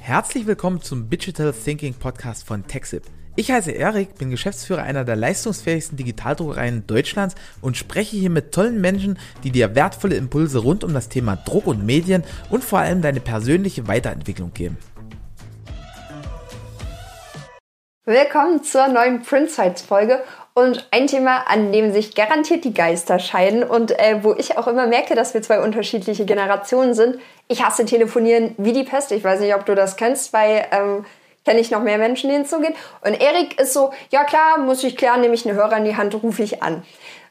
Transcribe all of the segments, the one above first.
Herzlich willkommen zum Digital Thinking Podcast von TechSip. Ich heiße Erik, bin Geschäftsführer einer der leistungsfähigsten Digitaldruckereien Deutschlands und spreche hier mit tollen Menschen, die dir wertvolle Impulse rund um das Thema Druck und Medien und vor allem deine persönliche Weiterentwicklung geben. Willkommen zur neuen Printsights-Folge und ein Thema, an dem sich garantiert die Geister scheiden und äh, wo ich auch immer merke, dass wir zwei unterschiedliche Generationen sind. Ich hasse Telefonieren wie die Pest. Ich weiß nicht, ob du das kennst, weil ähm, kenne ich noch mehr Menschen, denen es so geht. Und Erik ist so, ja klar, muss ich klären, nehme ich einen Hörer in die Hand, rufe ich an.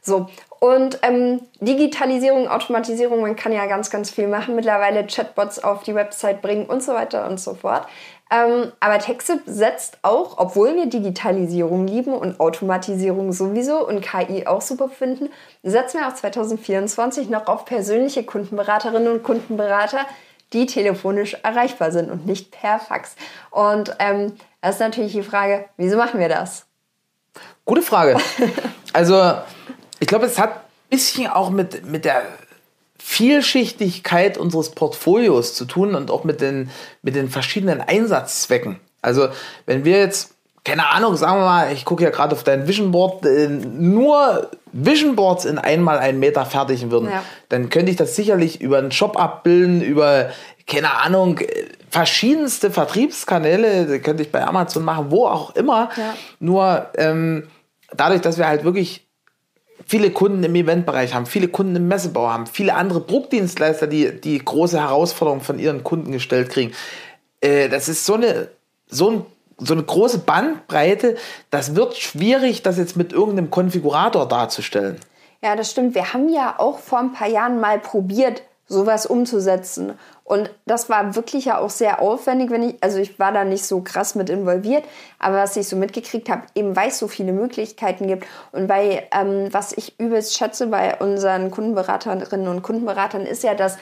So. Und ähm, Digitalisierung, Automatisierung, man kann ja ganz, ganz viel machen. Mittlerweile Chatbots auf die Website bringen und so weiter und so fort. Ähm, aber TechSip setzt auch, obwohl wir Digitalisierung lieben und Automatisierung sowieso und KI auch super finden, setzen wir auch 2024 noch auf persönliche Kundenberaterinnen und Kundenberater, die telefonisch erreichbar sind und nicht per Fax. Und ähm, das ist natürlich die Frage, wieso machen wir das? Gute Frage. Also, ich glaube, es hat ein bisschen auch mit, mit der Vielschichtigkeit unseres Portfolios zu tun und auch mit den, mit den verschiedenen Einsatzzwecken. Also wenn wir jetzt, keine Ahnung, sagen wir mal, ich gucke ja gerade auf dein Vision Board, äh, nur Vision Boards in einmal einen Meter fertigen würden, ja. dann könnte ich das sicherlich über einen Shop abbilden, über, keine Ahnung, verschiedenste Vertriebskanäle, könnte ich bei Amazon machen, wo auch immer. Ja. Nur ähm, dadurch, dass wir halt wirklich viele Kunden im Eventbereich haben, viele Kunden im Messebau haben, viele andere Druckdienstleister, die die große Herausforderungen von ihren Kunden gestellt kriegen. Äh, das ist so eine, so, ein, so eine große Bandbreite, das wird schwierig, das jetzt mit irgendeinem Konfigurator darzustellen. Ja, das stimmt. Wir haben ja auch vor ein paar Jahren mal probiert, sowas umzusetzen. Und das war wirklich ja auch sehr aufwendig, wenn ich, also ich war da nicht so krass mit involviert, aber was ich so mitgekriegt habe, eben weil es so viele Möglichkeiten gibt und bei, ähm, was ich übelst schätze bei unseren Kundenberaterinnen und Kundenberatern ist ja, dass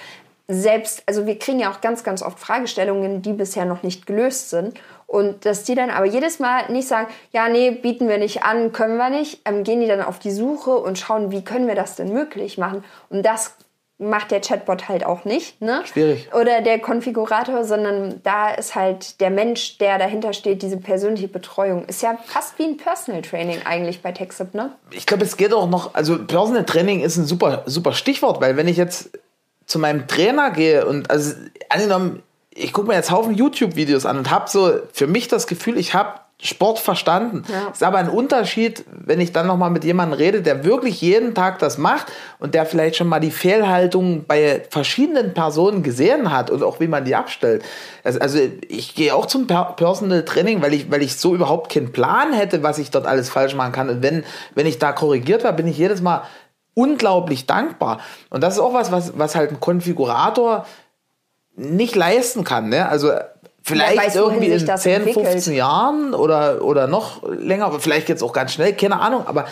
selbst, also wir kriegen ja auch ganz, ganz oft Fragestellungen, die bisher noch nicht gelöst sind. Und dass die dann aber jedes Mal nicht sagen, ja, nee, bieten wir nicht an, können wir nicht, ähm, gehen die dann auf die Suche und schauen, wie können wir das denn möglich machen. Und das macht der Chatbot halt auch nicht. Ne? Schwierig. Oder der Konfigurator, sondern da ist halt der Mensch, der dahinter steht, diese persönliche Betreuung. Ist ja fast wie ein Personal Training eigentlich bei TechSip, ne? Ich glaube, es geht auch noch, also Personal Training ist ein super, super Stichwort, weil wenn ich jetzt zu meinem Trainer gehe und also angenommen, ich gucke mir jetzt Haufen YouTube-Videos an und habe so für mich das Gefühl, ich habe Sport verstanden. Ja. Ist aber ein Unterschied, wenn ich dann nochmal mit jemandem rede, der wirklich jeden Tag das macht und der vielleicht schon mal die Fehlhaltung bei verschiedenen Personen gesehen hat und auch wie man die abstellt. Also, also ich gehe auch zum Personal Training, weil ich, weil ich so überhaupt keinen Plan hätte, was ich dort alles falsch machen kann. Und wenn, wenn ich da korrigiert war, bin ich jedes Mal unglaublich dankbar. Und das ist auch was, was, was halt ein Konfigurator nicht leisten kann. Ne? Also Vielleicht weiß, irgendwie in 10, entwickelt. 15 Jahren oder, oder noch länger, aber vielleicht jetzt auch ganz schnell, keine Ahnung, aber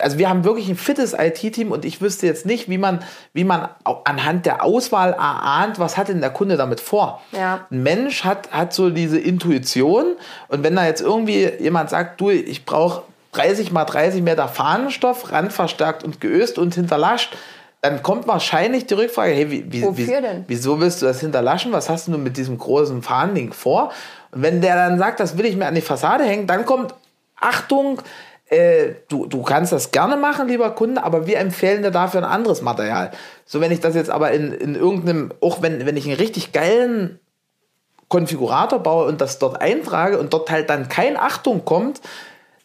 also wir haben wirklich ein fittes IT-Team und ich wüsste jetzt nicht, wie man, wie man anhand der Auswahl erahnt, was hat denn der Kunde damit vor. Ja. Ein Mensch hat, hat so diese Intuition und wenn da jetzt irgendwie jemand sagt, du, ich brauche 30 mal 30 Meter Fahnenstoff, randverstärkt und geöst und hinterlascht, dann kommt wahrscheinlich die Rückfrage, hey, wie, wie, Wofür denn? wieso willst du das hinterlaschen? Was hast du mit diesem großen Fahnding vor? Und wenn der dann sagt, das will ich mir an die Fassade hängen, dann kommt, Achtung, äh, du, du kannst das gerne machen, lieber Kunde, aber wir empfehlen dir dafür ein anderes Material. So, wenn ich das jetzt aber in, in irgendeinem, auch wenn, wenn ich einen richtig geilen Konfigurator baue und das dort eintrage und dort halt dann kein Achtung kommt,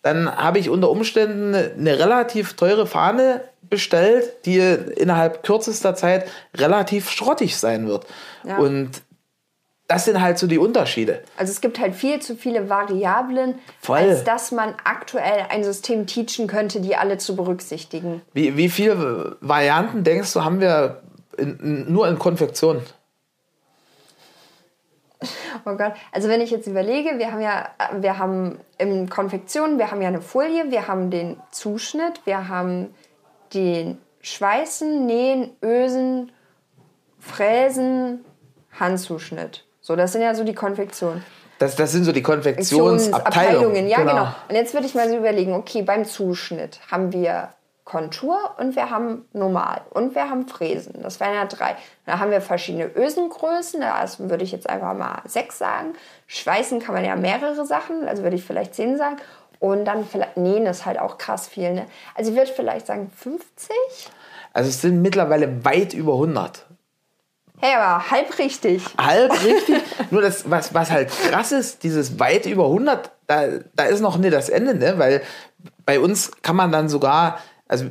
dann habe ich unter Umständen eine relativ teure Fahne bestellt, die innerhalb kürzester Zeit relativ schrottig sein wird. Ja. Und das sind halt so die Unterschiede. Also es gibt halt viel zu viele Variablen, Voll. als dass man aktuell ein System teachen könnte, die alle zu berücksichtigen. Wie, wie viele Varianten denkst du, haben wir in, nur in Konfektion? Oh Gott. Also wenn ich jetzt überlege, wir haben ja, wir haben in Konfektion, wir haben ja eine Folie, wir haben den Zuschnitt, wir haben den Schweißen, Nähen, Ösen, Fräsen, Handzuschnitt. So, das sind ja so die Konfektionen. Das, das sind so die Konfektionsabteilungen. Ja, genau. genau. Und jetzt würde ich mal so überlegen, okay, beim Zuschnitt haben wir Kontur und wir haben normal und wir haben Fräsen. Das wären ja drei. Da haben wir verschiedene Ösengrößen. Da würde ich jetzt einfach mal sechs sagen. Schweißen kann man ja mehrere Sachen, also würde ich vielleicht zehn sagen. Und dann vielleicht, nähen ist halt auch krass viel. Ne? Also ich würde vielleicht sagen 50. Also es sind mittlerweile weit über 100. Hey, aber halb richtig. Halb richtig. Nur das, was, was halt krass ist, dieses weit über 100, da, da ist noch nicht das Ende, ne? Weil bei uns kann man dann sogar, also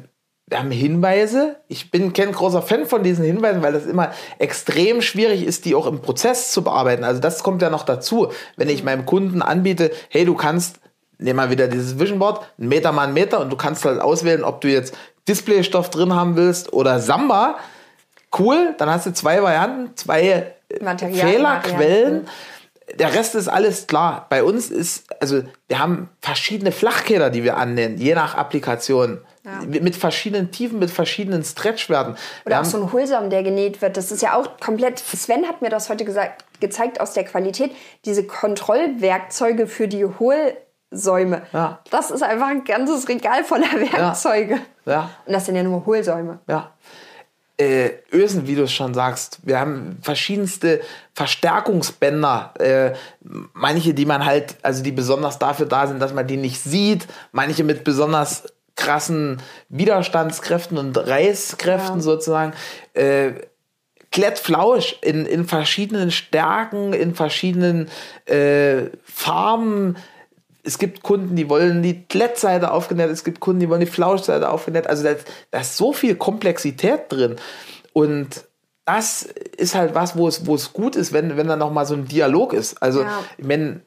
wir haben Hinweise. Ich bin kein großer Fan von diesen Hinweisen, weil das immer extrem schwierig ist, die auch im Prozess zu bearbeiten. Also das kommt ja noch dazu, wenn ich meinem Kunden anbiete, hey, du kannst, nehmen wir wieder dieses Vision Board, ein Meter mal ein Meter und du kannst halt auswählen, ob du jetzt Displaystoff drin haben willst oder Samba cool, dann hast du zwei Varianten, zwei äh, Material Fehlerquellen. Der Rest ist alles klar. Bei uns ist, also wir haben verschiedene Flachkäder, die wir annehmen, je nach Applikation. Ja. Mit verschiedenen Tiefen, mit verschiedenen Stretchwerten. Oder wir auch so ein Hohlsaum, der genäht wird. Das ist ja auch komplett. Sven hat mir das heute gesagt, gezeigt aus der Qualität. Diese Kontrollwerkzeuge für die Hohlsäume. Ja. Das ist einfach ein ganzes Regal voller Werkzeuge. Ja. ja. Und das sind ja nur Hohlsäume. Ja äh, Ösen, wie du es schon sagst. Wir haben verschiedenste Verstärkungsbänder. Äh, manche, die man halt, also die besonders dafür da sind, dass man die nicht sieht. Manche mit besonders krassen Widerstandskräften und Reißkräften ja. sozusagen. Äh, Klettflausch in, in verschiedenen Stärken, in verschiedenen äh, Farben es gibt Kunden, die wollen die Klettseite aufgenäht, es gibt Kunden, die wollen die Flauschseite aufgenäht. Also da, da ist so viel Komplexität drin. Und das ist halt was, wo es, wo es gut ist, wenn, wenn da nochmal so ein Dialog ist. Also, ja. wenn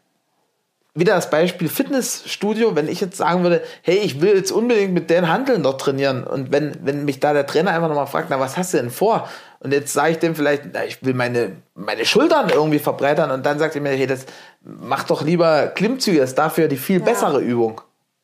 wieder das Beispiel Fitnessstudio, wenn ich jetzt sagen würde, hey, ich will jetzt unbedingt mit den Handeln dort trainieren und wenn, wenn mich da der Trainer einfach nochmal fragt, na, was hast du denn vor? Und jetzt sage ich dem vielleicht, na, ich will meine, meine Schultern irgendwie verbreitern und dann sagt er mir, hey, das mach doch lieber Klimmzüge, das ist dafür die viel ja. bessere Übung.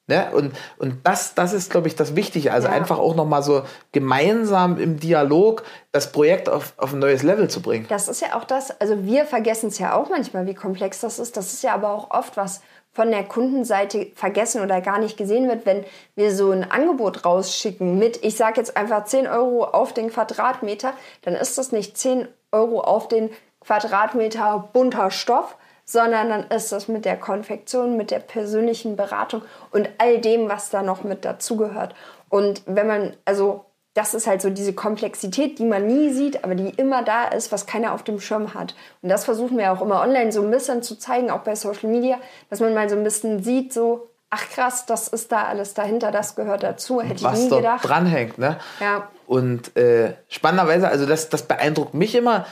Ne? Und, und das, das ist, glaube ich, das Wichtige. Also ja. einfach auch nochmal so gemeinsam im Dialog das Projekt auf, auf ein neues Level zu bringen. Das ist ja auch das, also wir vergessen es ja auch manchmal, wie komplex das ist. Das ist ja aber auch oft was von der Kundenseite vergessen oder gar nicht gesehen wird, wenn wir so ein Angebot rausschicken mit, ich sage jetzt einfach 10 Euro auf den Quadratmeter, dann ist das nicht 10 Euro auf den Quadratmeter bunter Stoff, sondern dann ist das mit der Konfektion, mit der persönlichen Beratung und all dem, was da noch mit dazugehört. Und wenn man, also das ist halt so diese Komplexität, die man nie sieht, aber die immer da ist, was keiner auf dem Schirm hat. Und das versuchen wir auch immer online so ein bisschen zu zeigen, auch bei Social Media, dass man mal so ein bisschen sieht, so, ach krass, das ist da alles dahinter, das gehört dazu, hätte was ich nie gedacht. dranhängt, ne? Ja. Und äh, spannenderweise, also das, das beeindruckt mich immer,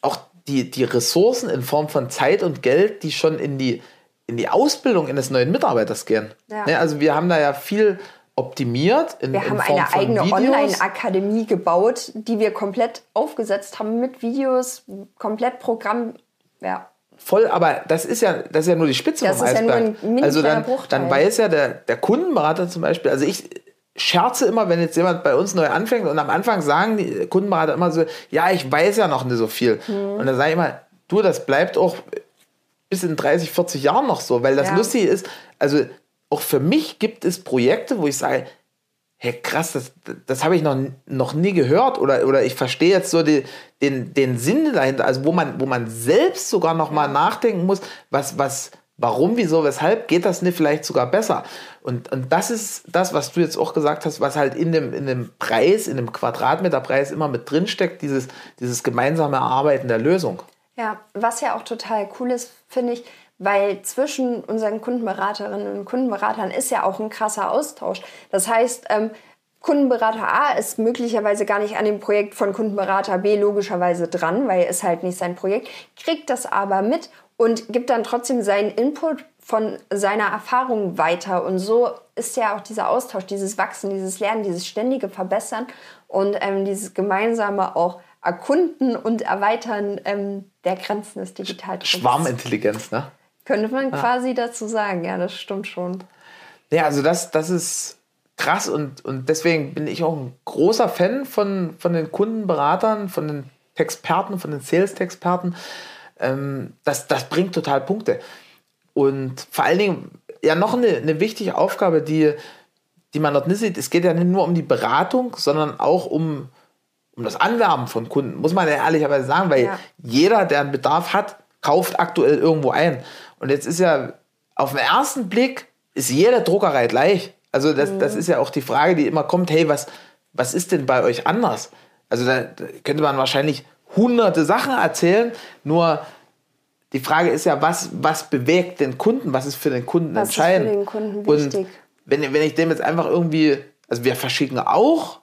auch die, die Ressourcen in Form von Zeit und Geld, die schon in die, in die Ausbildung eines neuen Mitarbeiters gehen. Ja. Ne? Also wir haben da ja viel optimiert. In, wir haben eine eigene Online-Akademie gebaut, die wir komplett aufgesetzt haben mit Videos, komplett Programm. Ja. Voll, aber das ist ja, das ist ja nur die Spitze das vom Eisberg. Ja nur ein also dann, dann weiß ja der, der Kundenberater zum Beispiel, also ich scherze immer, wenn jetzt jemand bei uns neu anfängt und am Anfang sagen die Kundenberater immer so, ja, ich weiß ja noch nicht so viel. Mhm. Und dann sage ich immer, du, das bleibt auch bis in 30, 40 Jahren noch so, weil das ja. Lustige ist, also auch für mich gibt es Projekte, wo ich sage, hey krass, das, das habe ich noch, noch nie gehört oder, oder ich verstehe jetzt so die, den, den Sinn dahinter, also wo man, wo man selbst sogar noch mal nachdenken muss, was, was, warum, wieso, weshalb geht das nicht vielleicht sogar besser? Und, und das ist das, was du jetzt auch gesagt hast, was halt in dem, in dem Preis, in dem Quadratmeterpreis immer mit drinsteckt, dieses, dieses gemeinsame Erarbeiten der Lösung. Ja, was ja auch total cool ist, finde ich, weil zwischen unseren Kundenberaterinnen und Kundenberatern ist ja auch ein krasser Austausch. Das heißt, ähm, Kundenberater A ist möglicherweise gar nicht an dem Projekt von Kundenberater B logischerweise dran, weil es halt nicht sein Projekt, kriegt das aber mit und gibt dann trotzdem seinen Input von seiner Erfahrung weiter. Und so ist ja auch dieser Austausch, dieses Wachsen, dieses Lernen, dieses ständige Verbessern und ähm, dieses gemeinsame auch Erkunden und Erweitern ähm, der Grenzen des Digitaltrumpfs. Schwarmintelligenz, ne? Könnte man ja. quasi dazu sagen, ja, das stimmt schon. Ja, also das, das ist krass und, und deswegen bin ich auch ein großer Fan von, von den Kundenberatern, von den Texperten, von den Sales-Texperten. Ähm, das, das bringt total Punkte. Und vor allen Dingen, ja, noch eine, eine wichtige Aufgabe, die, die man dort nicht sieht, es geht ja nicht nur um die Beratung, sondern auch um, um das Anwerben von Kunden, muss man ja ehrlicherweise sagen, weil Ja. jeder, der einen Bedarf hat, kauft aktuell irgendwo ein. Und jetzt ist ja auf den ersten Blick ist jede Druckerei gleich. Also das, das ist ja auch die Frage, die immer kommt, hey, was, was ist denn bei euch anders? Also da könnte man wahrscheinlich hunderte Sachen erzählen, nur die Frage ist ja, was, was bewegt den Kunden? Was ist für den Kunden Was ist für entscheidend? den Kunden Und wichtig? wenn, wenn ich dem jetzt einfach irgendwie, also wir verschicken auch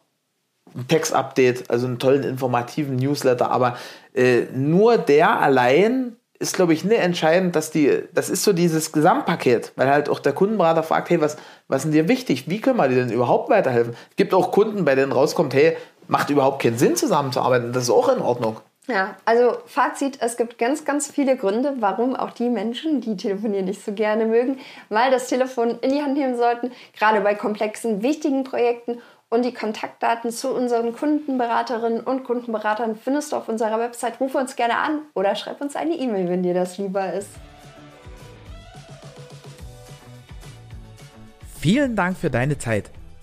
ein Text-Update, also einen tollen informativen Newsletter, aber äh, nur der allein ist, glaube ich, nicht entscheidend, dass die, das ist so dieses Gesamtpaket, weil halt auch der Kundenberater fragt, hey, was, was ist denn dir wichtig? Wie können wir dir denn überhaupt weiterhelfen? Es gibt auch Kunden, bei denen rauskommt, hey, macht überhaupt keinen Sinn zusammenzuarbeiten, das ist auch in Ordnung. Ja, also Fazit, es gibt ganz, ganz viele Gründe, warum auch die Menschen, die telefonieren nicht so gerne mögen, mal das Telefon in die Hand nehmen sollten, gerade bei komplexen, wichtigen Projekten. Und die Kontaktdaten zu unseren Kundenberaterinnen und Kundenberatern findest du auf unserer Website. Ruf uns gerne an oder schreib uns eine E-Mail, wenn dir das lieber ist. Vielen Dank für deine Zeit.